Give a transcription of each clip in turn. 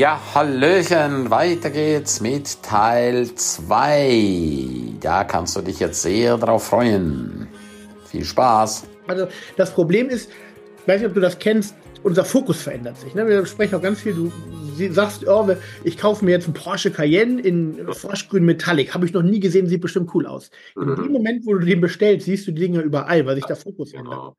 Ja, Hallöchen, weiter geht's mit Teil 2. Da kannst du dich jetzt sehr drauf freuen. Viel Spaß. Also das Problem ist, ich weiß nicht, ob du das kennst, unser Fokus verändert sich. Ne? Wir sprechen auch ganz viel, du sagst, oh, ich kaufe mir jetzt einen Porsche Cayenne in Froschgrün Metallic. Habe ich noch nie gesehen, sieht bestimmt cool aus. Mhm. In dem Moment, wo du den bestellst, siehst du die Dinge überall, weil sich der Fokus genau. ändert.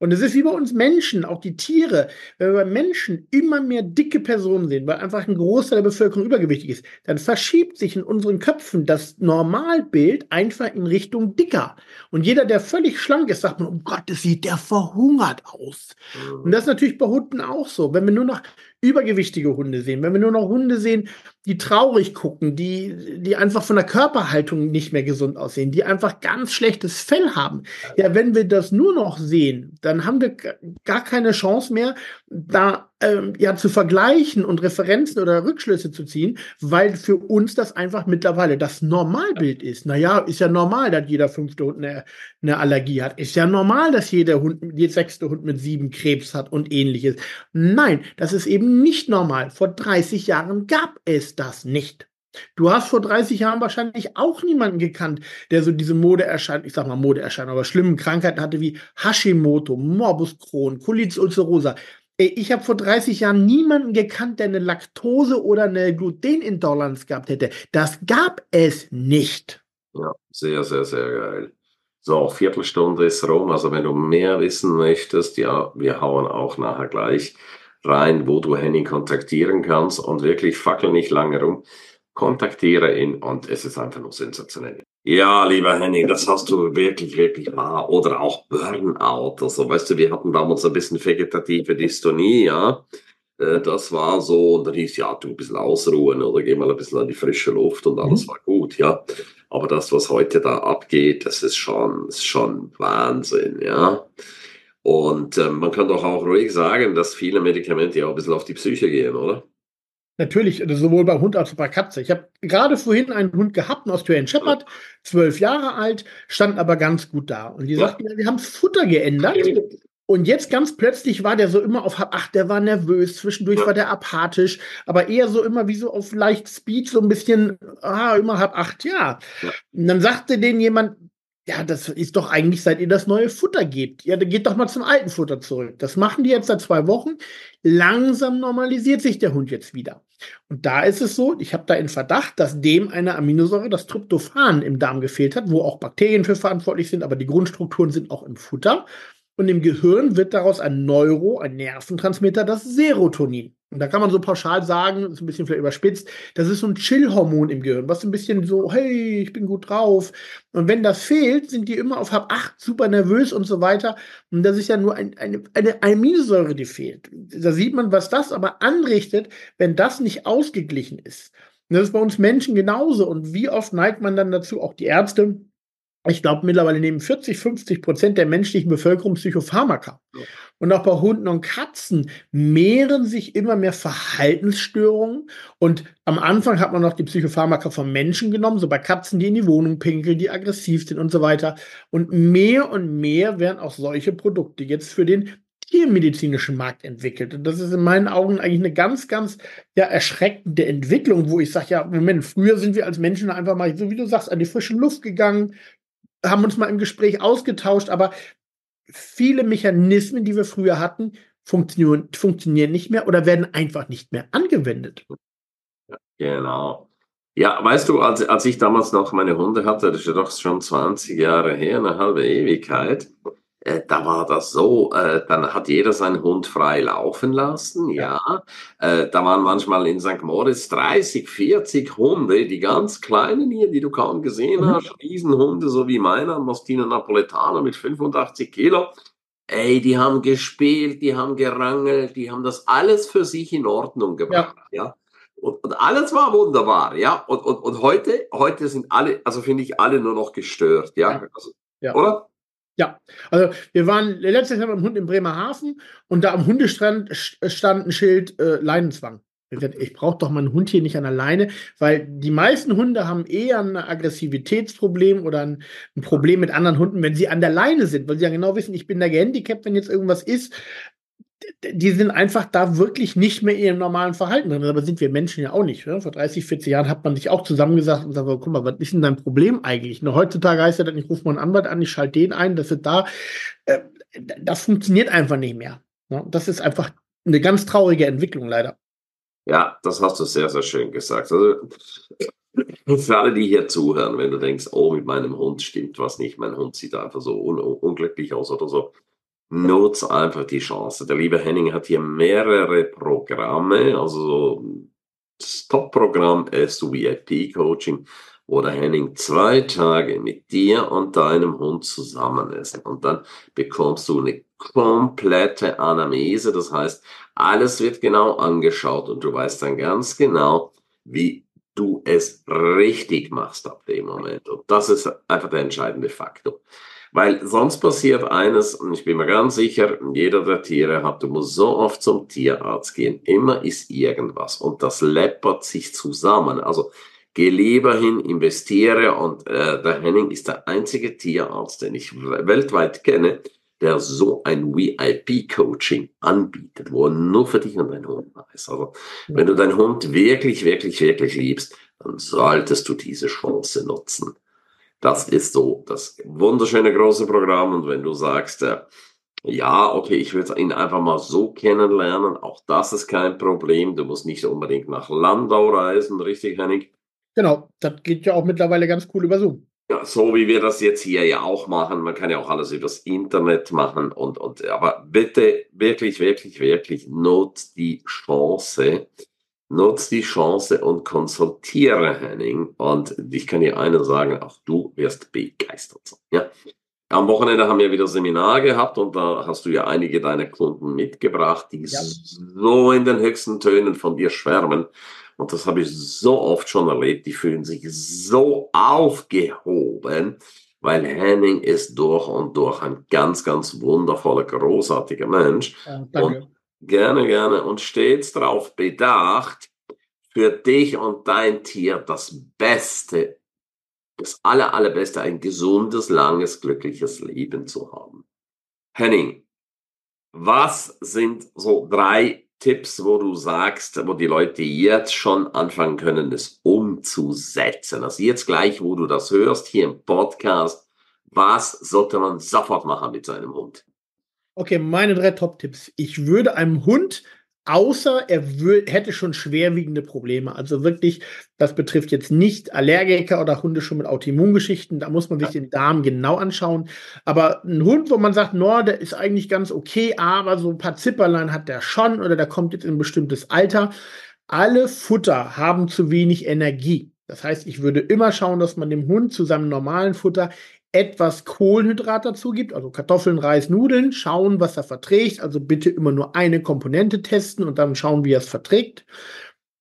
Und es ist wie bei uns Menschen, auch die Tiere. Wenn wir bei Menschen immer mehr dicke Personen sehen, weil einfach ein Großteil der Bevölkerung übergewichtig ist, dann verschiebt sich in unseren Köpfen das Normalbild einfach in Richtung dicker. Und jeder, der völlig schlank ist, sagt man, um Gottes, sieht der verhungert aus. Mhm. Und das ist natürlich bei Hunden auch so. Wenn wir nur noch übergewichtige Hunde sehen, wenn wir nur noch Hunde sehen, die traurig gucken, die, die einfach von der Körperhaltung nicht mehr gesund aussehen, die einfach ganz schlechtes Fell haben. Ja, wenn wir das nur noch sehen, dann haben wir gar keine Chance mehr, da ähm, ja zu vergleichen und Referenzen oder Rückschlüsse zu ziehen, weil für uns das einfach mittlerweile das Normalbild ist. Naja, ist ja normal, dass jeder fünfte Hund eine, eine Allergie hat. Ist ja normal, dass jeder Hund, jeder sechste Hund mit sieben Krebs hat und ähnliches. Nein, das ist eben nicht normal. Vor 30 Jahren gab es das nicht. Du hast vor 30 Jahren wahrscheinlich auch niemanden gekannt, der so diese Modeerscheinung, ich sag mal Modeerscheinung, aber schlimmen Krankheiten hatte wie Hashimoto, Morbus Crohn, Colitis ulcerosa. Ich habe vor 30 Jahren niemanden gekannt, der eine Laktose oder eine Glutenintoleranz gehabt hätte. Das gab es nicht. Ja, sehr, sehr, sehr geil. So, Viertelstunde ist rum. Also wenn du mehr wissen möchtest, ja, wir hauen auch nachher gleich rein, wo du Henning kontaktieren kannst und wirklich fackel nicht lange rum. Kontaktiere ihn und es ist einfach nur sensationell. Ja, lieber Henning, das hast du wirklich, wirklich wahr. Oder auch Burnout. Also, weißt du, wir hatten damals ein bisschen vegetative Dystonie, ja. Äh, das war so, da hieß ja, du ein bisschen ausruhen oder geh mal ein bisschen an die frische Luft und alles mhm. war gut, ja. Aber das, was heute da abgeht, das ist schon, ist schon Wahnsinn, ja. Und äh, man kann doch auch ruhig sagen, dass viele Medikamente ja auch ein bisschen auf die Psyche gehen, oder? Natürlich, also sowohl bei Hund als auch bei Katze. Ich habe gerade vorhin einen Hund gehabt, einen Australian Shepherd, zwölf Jahre alt, stand aber ganz gut da. Und die ja. sagten, wir haben das Futter geändert. Und jetzt ganz plötzlich war der so immer auf 8, der war nervös, zwischendurch war der apathisch, aber eher so immer wie so auf leicht Speed, so ein bisschen, ah, immer Hab 8, ja. ja. Und dann sagte denen jemand, ja, das ist doch eigentlich, seit ihr das neue Futter gebt. Ja, dann geht doch mal zum alten Futter zurück. Das machen die jetzt seit zwei Wochen. Langsam normalisiert sich der Hund jetzt wieder. Und da ist es so, ich habe da in Verdacht, dass dem eine Aminosäure, das Tryptophan, im Darm gefehlt hat, wo auch Bakterien für verantwortlich sind, aber die Grundstrukturen sind auch im Futter. Und im Gehirn wird daraus ein Neuro, ein Nerventransmitter, das Serotonin. Und da kann man so pauschal sagen, ist ein bisschen vielleicht überspitzt, das ist so ein Chill-Hormon im Gehirn, was ein bisschen so, hey, ich bin gut drauf. Und wenn das fehlt, sind die immer auf Hab 8 super nervös und so weiter. Und das ist ja nur ein, eine, eine Aminosäure, die fehlt. Da sieht man, was das aber anrichtet, wenn das nicht ausgeglichen ist. Und das ist bei uns Menschen genauso. Und wie oft neigt man dann dazu, auch die Ärzte, ich glaube, mittlerweile nehmen 40, 50 Prozent der menschlichen Bevölkerung Psychopharmaka. Und auch bei Hunden und Katzen mehren sich immer mehr Verhaltensstörungen. Und am Anfang hat man noch die Psychopharmaka von Menschen genommen, so bei Katzen, die in die Wohnung pinkeln, die aggressiv sind und so weiter. Und mehr und mehr werden auch solche Produkte jetzt für den tiermedizinischen Markt entwickelt. Und das ist in meinen Augen eigentlich eine ganz, ganz ja, erschreckende Entwicklung, wo ich sage, ja, Moment, früher sind wir als Menschen einfach mal, so wie du sagst, an die frische Luft gegangen, haben uns mal im Gespräch ausgetauscht, aber viele Mechanismen, die wir früher hatten, funktionieren, funktionieren nicht mehr oder werden einfach nicht mehr angewendet. Genau. Ja, weißt du, als, als ich damals noch meine Hunde hatte, das ist ja doch schon 20 Jahre her, eine halbe Ewigkeit, da war das so, äh, dann hat jeder seinen Hund frei laufen lassen, ja. ja. Äh, da waren manchmal in St. Moritz 30, 40 Hunde, die ganz kleinen hier, die du kaum gesehen mhm. hast, Riesenhunde, so wie meiner, Mostino Napoletano mit 85 Kilo. Ey, die haben gespielt, die haben gerangelt, die haben das alles für sich in Ordnung gebracht, ja. ja. Und, und, alles war wunderbar, ja. Und, und, und heute, heute sind alle, also finde ich alle nur noch gestört, ja. Also, ja. Oder? Ja, also wir waren letztes Jahr mit dem Hund in Bremerhaven und da am Hundestrand stand ein Schild äh, Leinenzwang. Ich brauche doch meinen Hund hier nicht an der Leine, weil die meisten Hunde haben eher ein Aggressivitätsproblem oder ein, ein, Problem mit anderen Hunden, wenn sie an der Leine sind, weil sie ja genau wissen, ich bin da gehandicapt, wenn jetzt irgendwas ist. Die sind einfach da wirklich nicht mehr in ihrem normalen Verhalten drin. Aber sind wir Menschen ja auch nicht. Ne? Vor 30, 40 Jahren hat man sich auch zusammengesagt und gesagt, guck mal, was ist denn dein Problem eigentlich? Ne? Heutzutage heißt ja dann, ich rufe mal einen Anwalt an, ich schalte den ein, das wird da. Äh, das funktioniert einfach nicht mehr. Ne? Das ist einfach eine ganz traurige Entwicklung leider. Ja, das hast du sehr, sehr schön gesagt. Also, für alle, die hier zuhören, wenn du denkst, oh, mit meinem Hund stimmt was nicht, mein Hund sieht einfach so un unglücklich aus oder so, nutz einfach die Chance. Der liebe Henning hat hier mehrere Programme, also das Top-Programm ist VIP-Coaching, wo der Henning zwei Tage mit dir und deinem Hund zusammen ist. Und dann bekommst du eine komplette Anamnese, das heißt, alles wird genau angeschaut und du weißt dann ganz genau, wie du es richtig machst ab dem Moment. Und das ist einfach der entscheidende Faktor. Weil sonst passiert eines, und ich bin mir ganz sicher, jeder der Tiere hat, du musst so oft zum Tierarzt gehen, immer ist irgendwas und das läppert sich zusammen. Also geh lieber hin, investiere und äh, der Henning ist der einzige Tierarzt, den ich weltweit kenne, der so ein VIP-Coaching anbietet, wo er nur für dich und deinen Hund ist. Also, wenn du deinen Hund wirklich, wirklich, wirklich liebst, dann solltest du diese Chance nutzen. Das ist so das wunderschöne große Programm. Und wenn du sagst, äh, ja, okay, ich will ihn einfach mal so kennenlernen, auch das ist kein Problem. Du musst nicht unbedingt nach Landau reisen, richtig, Henning? Genau, das geht ja auch mittlerweile ganz cool über Zoom. Ja, so wie wir das jetzt hier ja auch machen. Man kann ja auch alles übers Internet machen und, und, aber bitte wirklich, wirklich, wirklich nutzt die Chance, nutzt die Chance und konsultiere Henning. Und ich kann dir eines sagen, auch du wirst begeistert sein. Ja. Am Wochenende haben wir wieder Seminar gehabt und da hast du ja einige deiner Kunden mitgebracht, die ja. so in den höchsten Tönen von dir schwärmen. Und das habe ich so oft schon erlebt. Die fühlen sich so aufgehoben, weil Henning ist durch und durch ein ganz, ganz wundervoller, großartiger Mensch. Ja, und gerne, gerne und stets darauf bedacht, für dich und dein Tier das Beste, das aller, allerbeste, ein gesundes, langes, glückliches Leben zu haben. Henning, was sind so drei Tipps, wo du sagst, wo die Leute jetzt schon anfangen können, es umzusetzen? Also jetzt gleich, wo du das hörst, hier im Podcast, was sollte man sofort machen mit seinem Hund? Okay, meine drei Top-Tipps. Ich würde einem Hund außer er hätte schon schwerwiegende Probleme. Also wirklich, das betrifft jetzt nicht Allergiker oder Hunde schon mit Autoimmungeschichten. Da muss man sich den Darm genau anschauen. Aber ein Hund, wo man sagt, no, der ist eigentlich ganz okay, aber so ein paar Zipperlein hat der schon oder der kommt jetzt in ein bestimmtes Alter. Alle Futter haben zu wenig Energie. Das heißt, ich würde immer schauen, dass man dem Hund zu seinem normalen Futter etwas Kohlenhydrat dazu gibt, also Kartoffeln, Reis, Nudeln, schauen, was er verträgt. Also bitte immer nur eine Komponente testen und dann schauen, wie er es verträgt.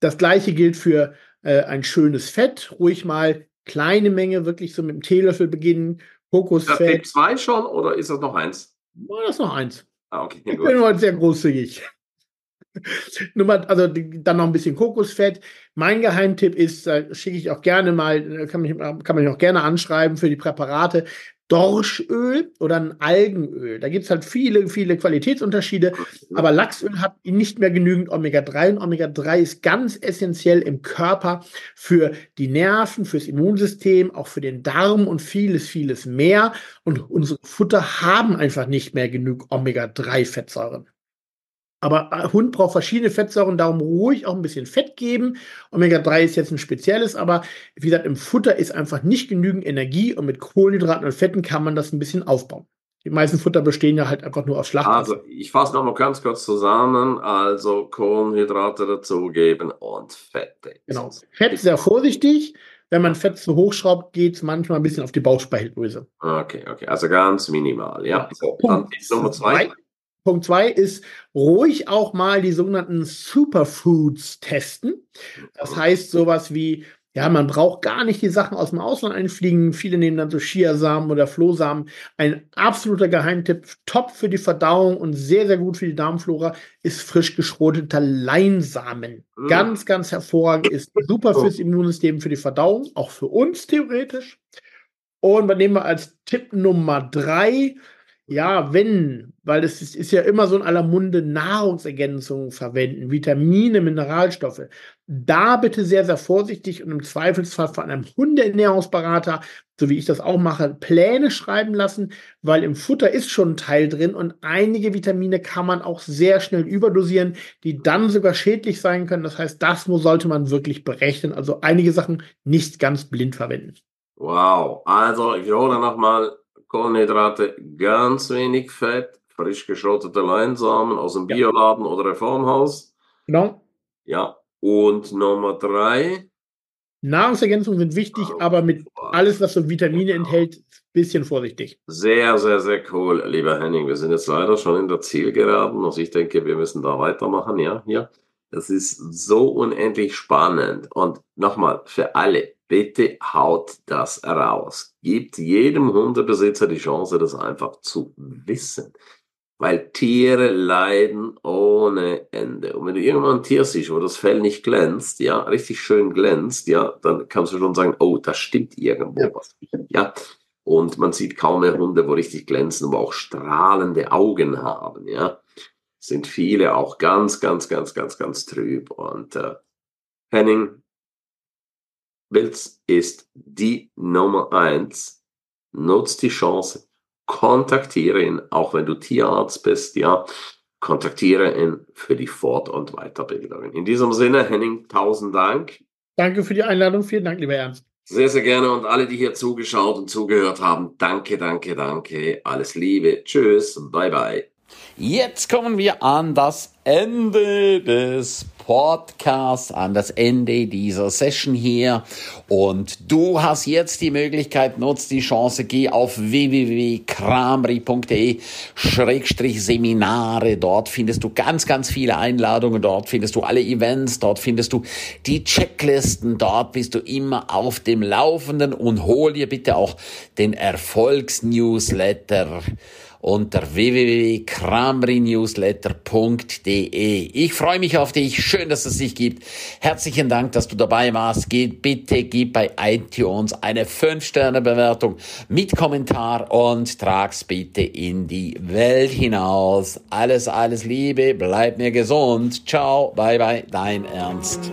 Das gleiche gilt für äh, ein schönes Fett. Ruhig mal kleine Menge, wirklich so mit dem Teelöffel beginnen. Kokosfett. Ist zwei schon oder ist das noch eins? Oh, das ist noch eins. Ah, okay, ich bin heute sehr großzügig. Nummer, also dann noch ein bisschen Kokosfett. Mein Geheimtipp ist, da schicke ich auch gerne mal, kann, mich, kann man mich auch gerne anschreiben für die Präparate, Dorschöl oder ein Algenöl. Da gibt es halt viele, viele Qualitätsunterschiede, aber Lachsöl hat nicht mehr genügend Omega-3 und Omega-3 ist ganz essentiell im Körper für die Nerven, fürs Immunsystem, auch für den Darm und vieles, vieles mehr. Und unsere Futter haben einfach nicht mehr genug Omega-3-Fettsäuren. Aber äh, Hund braucht verschiedene Fettsäuren, darum ruhig auch ein bisschen Fett geben. Omega-3 ist jetzt ein spezielles, aber wie gesagt, im Futter ist einfach nicht genügend Energie und mit Kohlenhydraten und Fetten kann man das ein bisschen aufbauen. Die meisten Futter bestehen ja halt einfach nur aus Schlacht. Also, ich fasse noch mal ganz kurz zusammen. Also, Kohlenhydrate dazugeben und Fette. Genau. Fett sehr vorsichtig. Wenn man Fett zu hoch schraubt, geht es manchmal ein bisschen auf die Bauchspeicheldrüse. Okay, okay. Also ganz minimal, ja. So, dann Nummer zwei. Punkt zwei ist ruhig auch mal die sogenannten Superfoods testen. Das heißt sowas wie, ja, man braucht gar nicht die Sachen aus dem Ausland einfliegen. Viele nehmen dann so Chiasamen oder Flohsamen. Ein absoluter Geheimtipp, top für die Verdauung und sehr, sehr gut für die Darmflora, ist frisch geschroteter Leinsamen. Mhm. Ganz, ganz hervorragend, ist super fürs Immunsystem, für die Verdauung, auch für uns theoretisch. Und was nehmen wir als Tipp Nummer drei? Ja, wenn, weil es ist, ist ja immer so in aller Munde Nahrungsergänzungen verwenden, Vitamine, Mineralstoffe. Da bitte sehr, sehr vorsichtig und im Zweifelsfall von einem Hundeernährungsberater, so wie ich das auch mache, Pläne schreiben lassen, weil im Futter ist schon ein Teil drin und einige Vitamine kann man auch sehr schnell überdosieren, die dann sogar schädlich sein können. Das heißt, das sollte man wirklich berechnen. Also einige Sachen nicht ganz blind verwenden. Wow, also ich hole nochmal Kohlenhydrate, ganz wenig Fett, frisch geschrottete Leinsamen aus dem Bioladen oder Reformhaus. Genau. Ja, und Nummer drei. Nahrungsergänzungen sind wichtig, oh, aber mit alles, was so Vitamine enthält, bisschen vorsichtig. Sehr, sehr, sehr cool, lieber Henning. Wir sind jetzt leider schon in der Zielgeraden. Also ich denke, wir müssen da weitermachen, ja, hier. Das ist so unendlich spannend. Und nochmal, für alle, bitte haut das raus. Gibt jedem Hundebesitzer die Chance, das einfach zu wissen. Weil Tiere leiden ohne Ende. Und wenn du irgendwann ein Tier siehst, wo das Fell nicht glänzt, ja, richtig schön glänzt, ja, dann kannst du schon sagen, oh, da stimmt irgendwo ja. was. Ja. Und man sieht kaum mehr Hunde, wo richtig glänzen, wo auch strahlende Augen haben, ja. Sind viele auch ganz, ganz, ganz, ganz, ganz trüb. Und äh, Henning, Wills ist die Nummer eins. Nutz die Chance, kontaktiere ihn, auch wenn du Tierarzt bist, ja, kontaktiere ihn für die Fort- und Weiterbildung. In diesem Sinne, Henning, tausend Dank. Danke für die Einladung. Vielen Dank, lieber Ernst. Sehr, sehr gerne. Und alle, die hier zugeschaut und zugehört haben, danke, danke, danke. Alles Liebe. Tschüss. Bye, bye. Jetzt kommen wir an das Ende des Podcasts, an das Ende dieser Session hier. Und du hast jetzt die Möglichkeit, nutzt die Chance, geh auf www.kramri.de Schrägstrich Seminare. Dort findest du ganz, ganz viele Einladungen. Dort findest du alle Events. Dort findest du die Checklisten. Dort bist du immer auf dem Laufenden und hol dir bitte auch den Erfolgsnewsletter unter www.kramrinewsletter.de. Ich freue mich auf dich. Schön, dass es dich gibt. Herzlichen Dank, dass du dabei warst. Geh, bitte gib bei iTunes eine 5-Sterne-Bewertung mit Kommentar und trag's bitte in die Welt hinaus. Alles, alles Liebe. Bleib mir gesund. Ciao. Bye, bye. Dein Ernst.